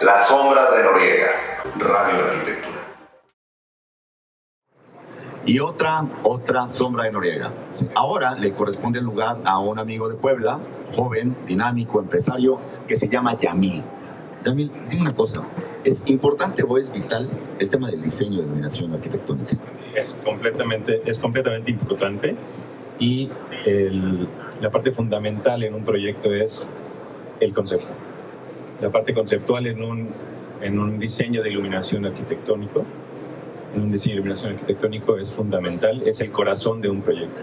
Las sombras de Noriega, Radio Arquitectura. Y otra, otra sombra de Noriega. Ahora le corresponde el lugar a un amigo de Puebla, joven, dinámico, empresario, que se llama Yamil. Yamil, dime una cosa. ¿Es importante o es vital el tema del diseño de iluminación arquitectónica? Es completamente, es completamente importante y la parte fundamental en un proyecto es el concepto. La parte conceptual en un, en un diseño de iluminación arquitectónico en un diseño de iluminación arquitectónico es fundamental, es el corazón de un proyecto.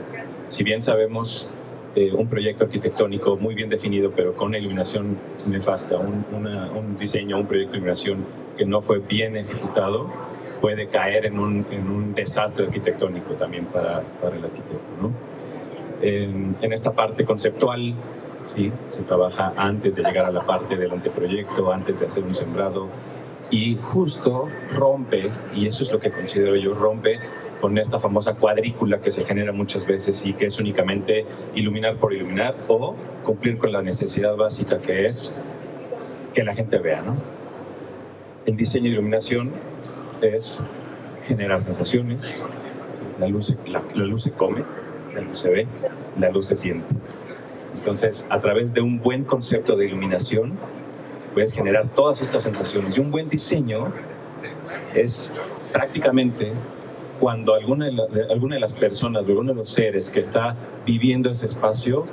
Si bien sabemos eh, un proyecto arquitectónico muy bien definido, pero con una iluminación nefasta, un, un diseño, un proyecto de iluminación que no fue bien ejecutado, puede caer en un, en un desastre arquitectónico también para, para el arquitecto. ¿no? En, en, esta parte conceptual, sí, se trabaja antes de llegar a la parte del anteproyecto, antes de hacer un sembrado, y justo rompe, y eso es lo que considero yo, rompe con esta famosa cuadrícula que se genera muchas veces y que es únicamente iluminar por iluminar o cumplir con la necesidad básica que es que la gente vea. ¿no? El diseño de iluminación es generar sensaciones, la luz, la, la luz se come, la luz se ve, la luz se siente. Entonces, a través de un buen concepto de iluminación, puedes generar todas estas sensaciones. Y un buen diseño es prácticamente cuando alguna de, alguna de las personas o alguno de los seres que está viviendo ese espacio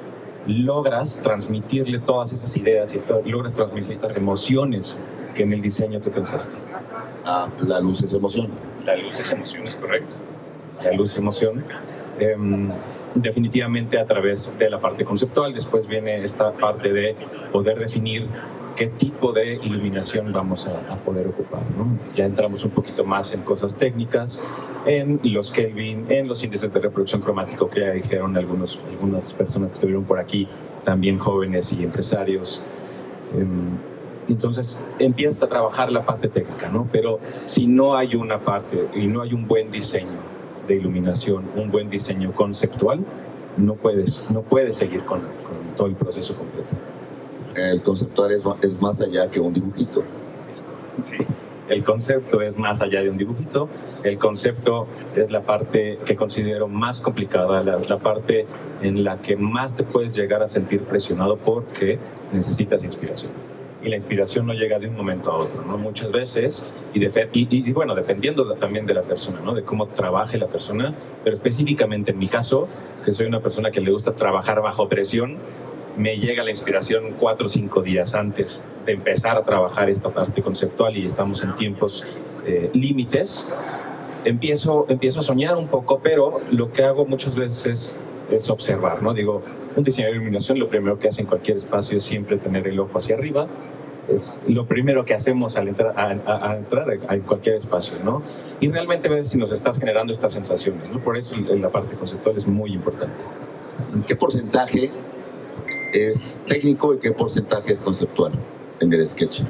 logras transmitirle todas esas ideas y logras transmitir estas emociones que en el diseño tú pensaste. Ah, la luz es emoción. La luz es emoción, es correcto. La luz es emoción. Em, definitivamente a través de la parte conceptual, después viene esta parte de poder definir qué tipo de iluminación vamos a, poder ocupar. Ya entramos un poquito más en cosas técnicas, en los Kelvin, en los índices de reproducción cromático que ya dijeron algunos, algunas personas que estuvieron por aquí, también jóvenes y empresarios. Em, entonces empiezas a trabajar la parte técnica, ¿no? Pero si no hay una parte y no hay un buen diseño de iluminación, un buen diseño conceptual, no puedes, no puedes seguir con, con todo el proceso completo el conceptual es, es más allá que un dibujito. Sí. El concepto es más allá de un dibujito. El concepto es la parte que considero más complicada, la, la, parte en la que más te puedes llegar a sentir presionado porque necesitas inspiración. Y la inspiración no llega de un momento a otro, ¿no? Muchas veces, y, de, y, y bueno, dependiendo también de la persona, ¿no? De cómo trabaje la persona, pero específicamente en mi caso, que soy una persona que le gusta trabajar bajo presión, me llega la inspiración cuatro o cinco días antes de empezar a trabajar esta parte conceptual y estamos en tiempos eh, límites. Empiezo, empiezo a soñar un poco, pero lo que hago muchas veces es, observar, ¿no? Digo, un diseñador de iluminación lo primero que hace en cualquier espacio es siempre tener el ojo hacia arriba, es lo primero que hacemos al entrar a, entrar a cualquier espacio, ¿no? Y realmente ver si nos estás generando estas sensaciones, ¿no? Por eso la parte conceptual es muy importante. ¿En qué porcentaje es técnico y qué porcentaje es conceptual en el sketch?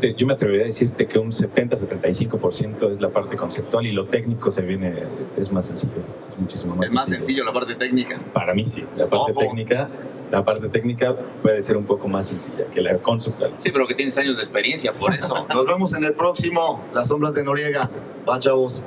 Yo, yo, me atrevería a decirte que un 70-75% es la parte conceptual y lo técnico se viene, es más sencillo. Es muchísimo más ¿Es más sencillo. la parte técnica? Para mí sí. La parte técnica la parte técnica puede ser un poco más sencilla que la conceptual. Sí, pero que tienes años de experiencia por eso. Nos vemos en el próximo, Las Sombras de Noriega. Va, chavos.